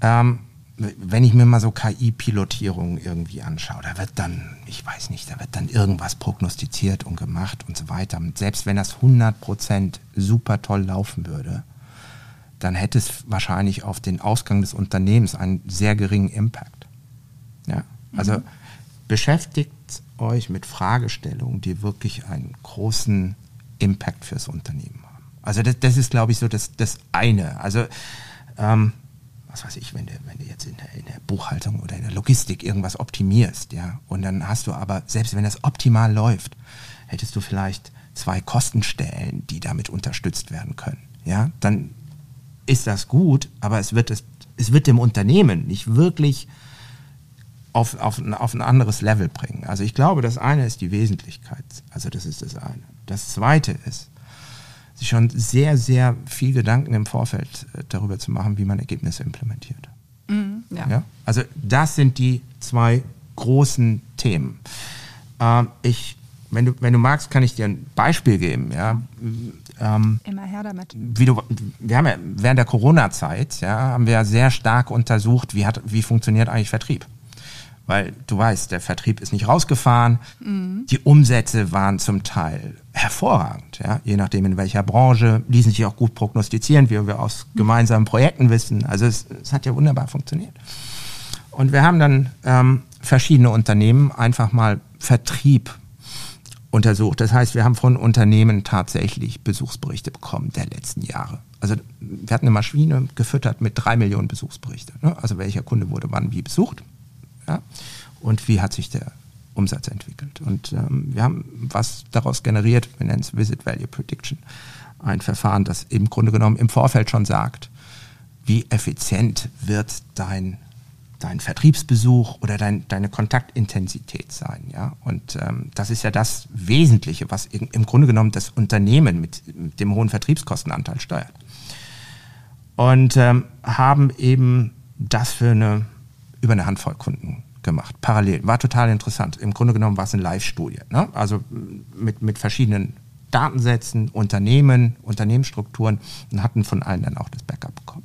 Ähm, wenn ich mir mal so KI-Pilotierungen irgendwie anschaue, da wird dann, ich weiß nicht, da wird dann irgendwas prognostiziert und gemacht und so weiter. Und selbst wenn das 100% super toll laufen würde, dann hätte es wahrscheinlich auf den Ausgang des Unternehmens einen sehr geringen Impact. Ja? Also mhm. beschäftigt euch mit Fragestellungen, die wirklich einen großen Impact fürs Unternehmen haben. Also das, das ist, glaube ich, so das, das eine. Also ähm, was weiß ich, wenn du, wenn du jetzt in der, in der, Buchhaltung oder in der Logistik irgendwas optimierst, ja, und dann hast du aber, selbst wenn das optimal läuft, hättest du vielleicht zwei Kostenstellen, die damit unterstützt werden können. Ja, dann ist das gut, aber es wird, es, es wird dem Unternehmen nicht wirklich auf, auf, auf ein anderes Level bringen. Also ich glaube, das eine ist die Wesentlichkeit. Also das ist das eine. Das zweite ist, sich schon sehr, sehr viel Gedanken im Vorfeld äh, darüber zu machen, wie man Ergebnisse implementiert. Mhm, ja. ja. Also das sind die zwei großen Themen. Ähm, ich, wenn du, wenn du magst, kann ich dir ein Beispiel geben. Ja. Ähm, Immer her damit. Wie du, wir haben ja während der Corona-Zeit ja, haben wir sehr stark untersucht, wie, hat, wie funktioniert eigentlich Vertrieb. weil du weißt, der Vertrieb ist nicht rausgefahren. Mhm. Die Umsätze waren zum Teil hervorragend, ja, je nachdem in welcher Branche, ließen sich auch gut prognostizieren, wie wir aus gemeinsamen Projekten wissen. Also es, es hat ja wunderbar funktioniert. Und wir haben dann ähm, verschiedene Unternehmen einfach mal Vertrieb untersucht. Das heißt, wir haben von Unternehmen tatsächlich Besuchsberichte bekommen der letzten Jahre. Also wir hatten eine Maschine gefüttert mit drei Millionen Besuchsberichte. Ne? Also welcher Kunde wurde wann wie besucht ja? und wie hat sich der Umsatz entwickelt. Und ähm, wir haben was daraus generiert, wir nennen es Visit Value Prediction. Ein Verfahren, das im Grunde genommen im Vorfeld schon sagt, wie effizient wird dein dein Vertriebsbesuch oder dein, deine Kontaktintensität sein. Ja? Und ähm, das ist ja das Wesentliche, was im Grunde genommen das Unternehmen mit, mit dem hohen Vertriebskostenanteil steuert. Und ähm, haben eben das für eine, über eine Handvoll Kunden gemacht, parallel. War total interessant. Im Grunde genommen war es eine Live-Studie. Ne? Also mit, mit verschiedenen Datensätzen, Unternehmen, Unternehmensstrukturen und hatten von allen dann auch das Backup bekommen.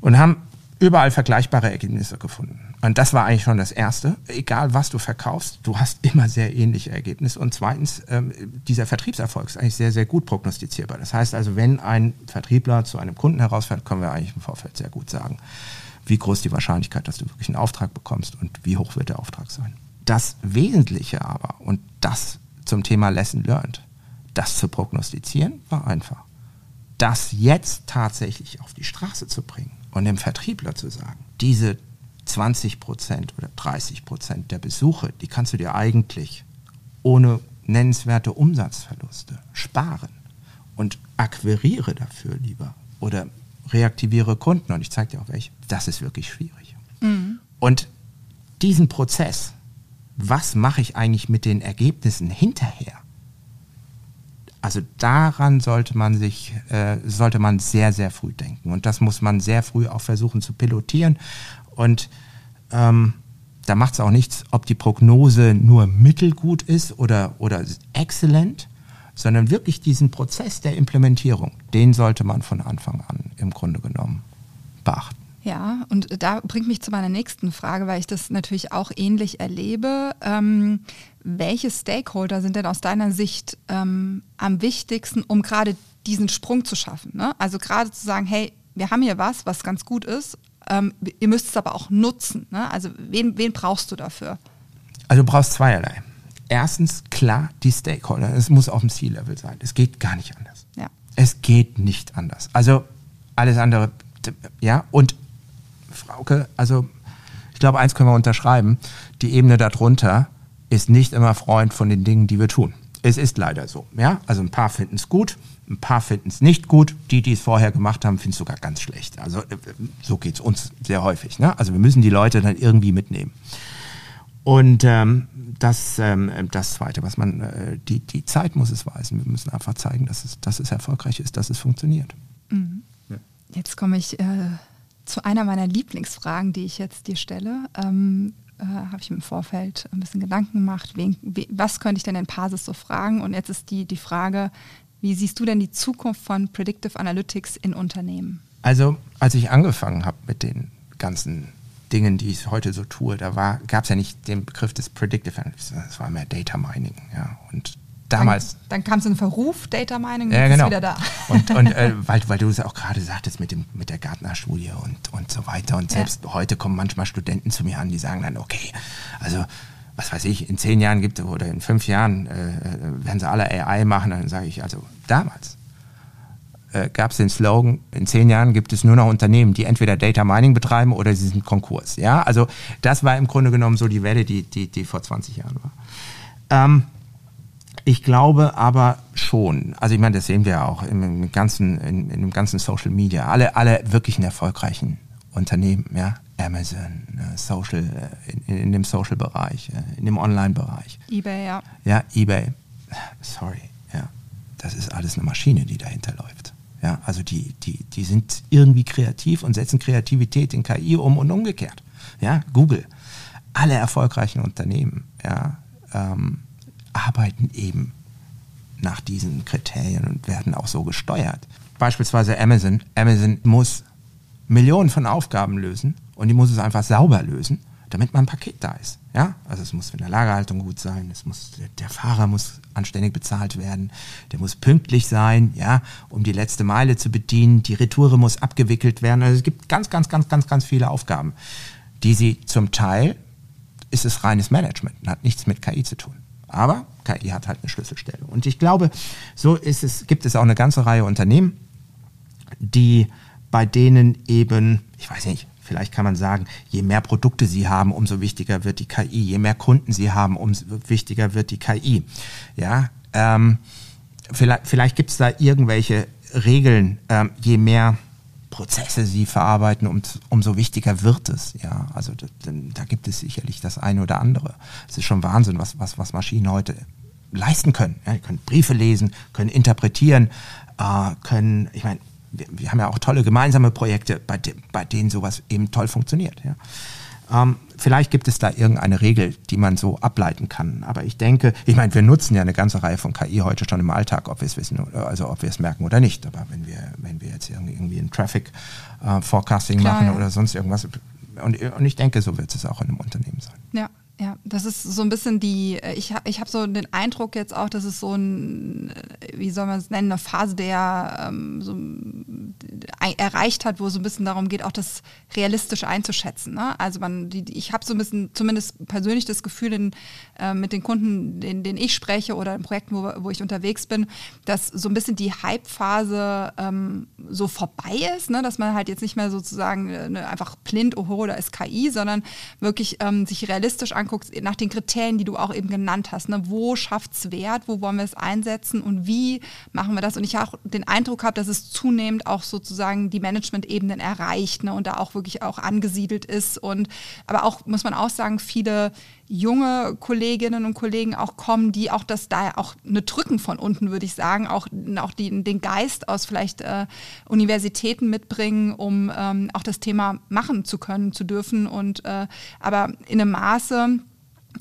Und haben überall vergleichbare Ergebnisse gefunden. Und das war eigentlich schon das Erste. Egal, was du verkaufst, du hast immer sehr ähnliche Ergebnisse. Und zweitens, ähm, dieser Vertriebserfolg ist eigentlich sehr, sehr gut prognostizierbar. Das heißt also, wenn ein Vertriebler zu einem Kunden herausfällt, können wir eigentlich im Vorfeld sehr gut sagen, wie groß die Wahrscheinlichkeit, dass du wirklich einen Auftrag bekommst und wie hoch wird der Auftrag sein. Das Wesentliche aber, und das zum Thema Lesson Learned, das zu prognostizieren, war einfach. Das jetzt tatsächlich auf die Straße zu bringen und dem Vertriebler zu sagen, diese 20 Prozent oder 30 Prozent der Besuche, die kannst du dir eigentlich ohne nennenswerte Umsatzverluste sparen und akquiriere dafür lieber oder reaktiviere Kunden und ich zeige dir auch welche. Das ist wirklich schwierig. Mhm. Und diesen Prozess, was mache ich eigentlich mit den Ergebnissen hinterher? Also daran sollte man sich, äh, sollte man sehr, sehr früh denken. Und das muss man sehr früh auch versuchen zu pilotieren. Und ähm, da macht es auch nichts, ob die Prognose nur mittelgut ist oder, oder exzellent, sondern wirklich diesen Prozess der Implementierung, den sollte man von Anfang an im Grunde genommen beachten. Ja, und da bringt mich zu meiner nächsten Frage, weil ich das natürlich auch ähnlich erlebe. Ähm, welche Stakeholder sind denn aus deiner Sicht ähm, am wichtigsten, um gerade diesen Sprung zu schaffen? Ne? Also gerade zu sagen, hey, wir haben hier was, was ganz gut ist, ähm, ihr müsst es aber auch nutzen. Ne? Also wen, wen brauchst du dafür? Also du brauchst zweierlei. Erstens, klar, die Stakeholder. Es muss auf dem C-Level sein. Es geht gar nicht anders. Ja. Es geht nicht anders. Also alles andere, ja, und Frauke, also ich glaube, eins können wir unterschreiben. Die Ebene darunter ist nicht immer Freund von den Dingen, die wir tun. Es ist leider so. Ja? Also ein paar finden es gut, ein paar finden es nicht gut. Die, die es vorher gemacht haben, finden es sogar ganz schlecht. Also äh, so geht es uns sehr häufig. Ne? Also wir müssen die Leute dann irgendwie mitnehmen. Und ähm, das, ähm, das Zweite, was man, äh, die, die Zeit muss es weisen. Wir müssen einfach zeigen, dass es, dass es erfolgreich ist, dass es funktioniert. Mhm. Ja. Jetzt komme ich äh, zu einer meiner Lieblingsfragen, die ich jetzt dir stelle. Ähm, äh, Habe ich im Vorfeld ein bisschen Gedanken gemacht, wen, we, was könnte ich denn in Pasis so fragen? Und jetzt ist die, die Frage, wie siehst du denn die Zukunft von Predictive Analytics in Unternehmen? Also, als ich angefangen habe mit den ganzen Dingen, die ich heute so tue, da gab es ja nicht den Begriff des Predictive Analytics, es war mehr Data Mining. Ja. Und damals. Dann, dann kam es in Verruf, Data Mining, ja, genau. ist wieder da. Und, und [laughs] äh, weil, weil du es auch gerade sagtest mit, dem, mit der Gartner-Studie und, und so weiter. Und selbst ja. heute kommen manchmal Studenten zu mir an, die sagen dann, okay, also was weiß ich, in zehn Jahren gibt es oder in fünf Jahren äh, äh werden sie alle AI machen. Dann sage ich, also damals äh, gab es den Slogan, in zehn Jahren gibt es nur noch Unternehmen, die entweder Data Mining betreiben oder sie sind Konkurs. Ja, also das war im Grunde genommen so die Welle, die, die, die vor 20 Jahren war. Ähm, ich glaube aber schon, also ich meine, das sehen wir ja auch im, im ganzen, in, in, dem ganzen Social Media, alle, alle wirklichen erfolgreichen Unternehmen, ja, Amazon, ne, Social, äh, in, in dem Social-Bereich, äh, in dem Online-Bereich. eBay, ja. Ja, eBay. Sorry, ja. Das ist alles eine Maschine, die dahinter läuft. Ja, also die, die, die sind irgendwie kreativ und setzen Kreativität in KI um und umgekehrt. Ja, Google. Alle erfolgreichen Unternehmen, ja, ähm, arbeiten eben nach diesen Kriterien und werden auch so gesteuert. Beispielsweise Amazon. Amazon muss Millionen von Aufgaben lösen und die muss es einfach sauber lösen, damit mein Paket da ist. Ja, also es muss in der Lagerhaltung gut sein, es muss, der Fahrer muss anständig bezahlt werden, der muss pünktlich sein, ja, um die letzte Meile zu bedienen, die Retoure muss abgewickelt werden. Also es gibt ganz, ganz, ganz, ganz, ganz viele Aufgaben, die sie zum Teil ist es reines Management hat nichts mit KI zu tun. Aber KI hat halt eine Schlüsselstelle. Und ich glaube, so ist es, gibt es auch eine ganze Reihe Unternehmen, die bei denen eben, ich weiß nicht, vielleicht kann man sagen, je mehr Produkte sie haben, umso wichtiger wird die KI. Je mehr Kunden sie haben, umso wichtiger wird die KI. Ja, ähm, vielleicht, vielleicht gibt es da irgendwelche Regeln, ähm, je mehr Prozesse sie verarbeiten, um, umso wichtiger wird es. Ja, also da, da gibt es sicherlich das eine oder andere. Es ist schon Wahnsinn, was, was, was Maschinen heute leisten können. Ja, die können Briefe lesen, können interpretieren, äh, können, ich meine, wir, wir, haben ja auch tolle gemeinsame Projekte, bei, de, bei denen sowas eben toll funktioniert. Ja. Ähm, vielleicht gibt es da irgendeine Regel, die man so ableiten kann. Aber ich denke, ich meine, wir nutzen ja eine ganze Reihe von KI heute schon im Alltag, ob wir es wissen, also ob wir es merken oder nicht. Aber wenn wir, wenn wir jetzt irgendwie ein Traffic äh, Forecasting Klar, machen ja. oder sonst irgendwas, und, und ich denke, so wird es auch in einem Unternehmen sein. Ja, ja, das ist so ein bisschen die, äh, ich, ich habe so den Eindruck jetzt auch, dass es so ein, äh, wie soll man es nennen, eine Phase der ähm, so, erreicht hat, wo es so ein bisschen darum geht, auch das realistisch einzuschätzen. Ne? Also man, die, ich habe so ein bisschen, zumindest persönlich das Gefühl in, äh, mit den Kunden, denen, denen ich spreche oder in Projekten, wo, wo ich unterwegs bin, dass so ein bisschen die Hype-Phase ähm, so vorbei ist, ne? dass man halt jetzt nicht mehr sozusagen äh, ne, einfach blind, oho, da ist KI, sondern wirklich ähm, sich realistisch anguckt, nach den Kriterien, die du auch eben genannt hast. Ne? Wo schafft es Wert, wo wollen wir es einsetzen und wie machen wir das? Und ich auch den Eindruck habe, dass es zunehmend auch sozusagen die Management-Ebenen erreicht ne? und da auch wirklich auch angesiedelt ist. Und aber auch, muss man auch sagen, viele junge Kolleginnen und Kollegen auch kommen, die auch das da auch eine drücken von unten, würde ich sagen, auch, auch die, den Geist aus vielleicht äh, Universitäten mitbringen, um ähm, auch das Thema machen zu können, zu dürfen und äh, aber in einem Maße,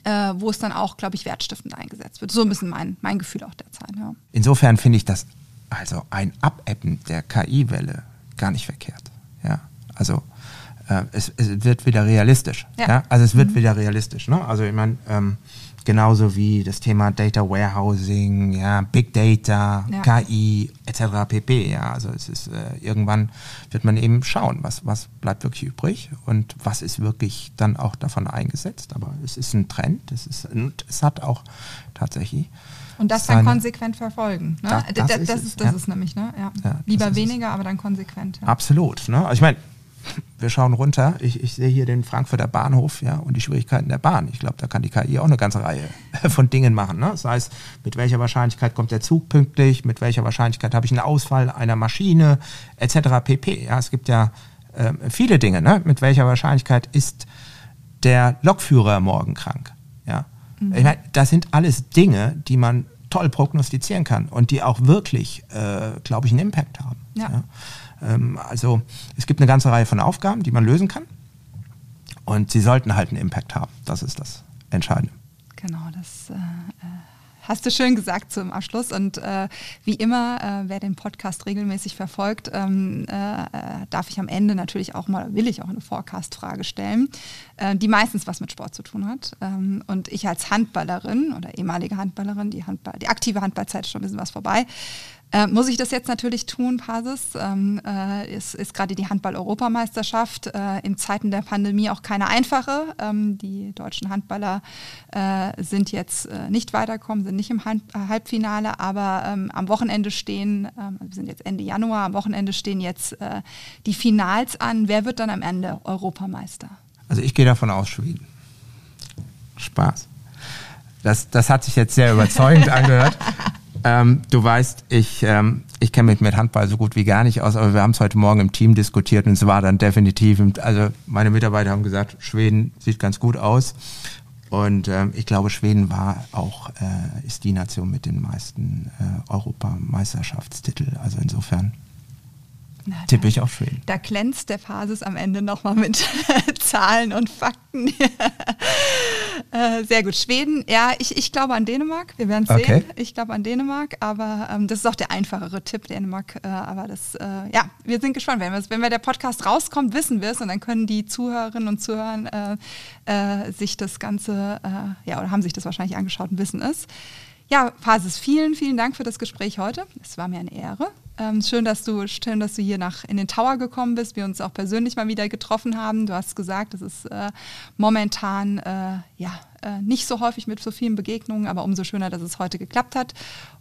äh, wo es dann auch, glaube ich, wertstiftend eingesetzt wird. So ein bisschen mein, mein Gefühl auch derzeit. Ja. Insofern finde ich das also ein Abappen der KI-Welle gar nicht verkehrt. Ja, also äh, es, es, wird wieder realistisch. Ja. ja? Also es wird mhm. wieder realistisch. Ne? Also ich meine, ähm, genauso wie das Thema Data Warehousing, ja, Big Data, ja. KI etc. pp. Ja, also es ist äh, irgendwann wird man eben schauen, was was bleibt wirklich übrig und was ist wirklich dann auch davon eingesetzt. Aber es ist ein Trend. Es ist und es hat auch tatsächlich und das dann konsequent verfolgen. Ne? Da, das, das, ist, das, ist, das ja. ist nämlich, ne? Ja. ja Lieber weniger, es. aber dann konsequent. Ja. Absolut. Ne? Also ich meine, wir schauen runter. Ich, ich sehe hier den Frankfurter Bahnhof ja, und die Schwierigkeiten der Bahn. Ich glaube, da kann die KI auch eine ganze Reihe [laughs] von Dingen machen. Ne? Das heißt, mit welcher Wahrscheinlichkeit kommt der Zug pünktlich, mit welcher Wahrscheinlichkeit habe ich einen Ausfall einer Maschine, etc. pp. Ja, es gibt ja äh, viele Dinge. Ne? Mit welcher Wahrscheinlichkeit ist der Lokführer morgen krank? Mhm. Ich meine, das sind alles Dinge, die man toll prognostizieren kann und die auch wirklich, äh, glaube ich, einen Impact haben. Ja. ja? Ähm, also es gibt eine ganze Reihe von Aufgaben, die man lösen kann. Und sie sollten halt einen Impact haben. Das ist das Entscheidende. Genau, das äh, äh hast du schön gesagt zum Abschluss. Und äh, wie immer, äh, wer den Podcast regelmäßig verfolgt, ähm, äh, darf ich am Ende natürlich auch mal, will ich auch eine Forecast-Frage stellen, äh, die meistens was mit Sport zu tun hat. Ähm, und ich als Handballerin oder ehemalige Handballerin, die, Handball, die aktive Handballzeit ist schon ein bisschen was vorbei, äh, muss ich das jetzt natürlich tun, Pasis? Ähm, äh, ist, ist gerade die Handball-Europameisterschaft äh, in Zeiten der Pandemie auch keine einfache. Ähm, die deutschen Handballer äh, sind jetzt äh, nicht weitergekommen, sind nicht im Hand äh, Halbfinale, aber ähm, am Wochenende stehen, ähm, wir sind jetzt Ende Januar, am Wochenende stehen jetzt die Finals an. Wer wird dann am Ende Europameister? Also ich gehe davon aus, Schweden. Spaß. Das, das hat sich jetzt sehr überzeugend angehört. [laughs] Ähm, du weißt, ich, ähm, ich kenne mich mit Handball so gut wie gar nicht aus, aber wir haben es heute Morgen im Team diskutiert und es war dann definitiv, also meine Mitarbeiter haben gesagt, Schweden sieht ganz gut aus. Und ähm, ich glaube, Schweden war auch, äh, ist die Nation mit den meisten äh, Europameisterschaftstitel. Also insofern Na, Tippe ich auf Schweden. Da glänzt der Phasis am Ende nochmal mit [laughs] Zahlen und Fakten. [laughs] äh, sehr gut. Schweden, ja, ich, ich glaube an Dänemark. Wir werden sehen. Okay. Ich glaube an Dänemark, aber ähm, das ist auch der einfachere Tipp, Dänemark. Äh, aber das, äh, ja, wir sind gespannt. Wenn, wenn wir der Podcast rauskommt, wissen wir es und dann können die Zuhörerinnen und Zuhörer äh, äh, sich das Ganze, ja, oder haben sich das wahrscheinlich angeschaut und wissen es. Ja, Phasis, vielen, vielen Dank für das Gespräch heute. Es war mir eine Ehre. Ähm, schön, dass du, schön, dass du hier nach in den Tower gekommen bist, wir uns auch persönlich mal wieder getroffen haben. Du hast gesagt, es ist äh, momentan äh, ja äh, nicht so häufig mit so vielen Begegnungen, aber umso schöner, dass es heute geklappt hat.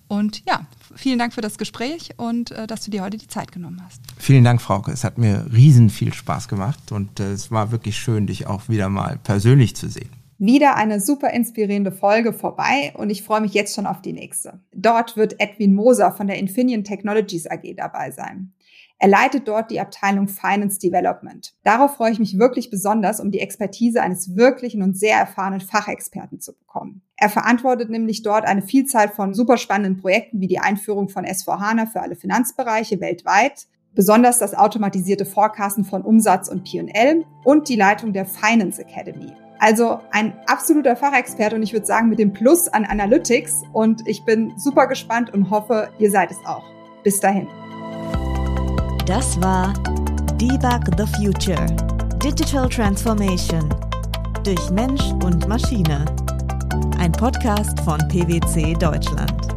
Und ja, vielen Dank für das Gespräch und äh, dass du dir heute die Zeit genommen hast. Vielen Dank, Frauke. Es hat mir riesen viel Spaß gemacht und äh, es war wirklich schön, dich auch wieder mal persönlich zu sehen. Wieder eine super inspirierende Folge vorbei und ich freue mich jetzt schon auf die nächste. Dort wird Edwin Moser von der Infineon Technologies AG dabei sein. Er leitet dort die Abteilung Finance Development. Darauf freue ich mich wirklich besonders, um die Expertise eines wirklichen und sehr erfahrenen Fachexperten zu bekommen. Er verantwortet nämlich dort eine Vielzahl von super spannenden Projekten wie die Einführung von S4HANA für alle Finanzbereiche weltweit, besonders das automatisierte Forecasten von Umsatz und P&L und die Leitung der Finance Academy. Also ein absoluter Fachexperte und ich würde sagen mit dem Plus an Analytics und ich bin super gespannt und hoffe, ihr seid es auch. Bis dahin. Das war Debug the Future. Digital Transformation durch Mensch und Maschine. Ein Podcast von PwC Deutschland.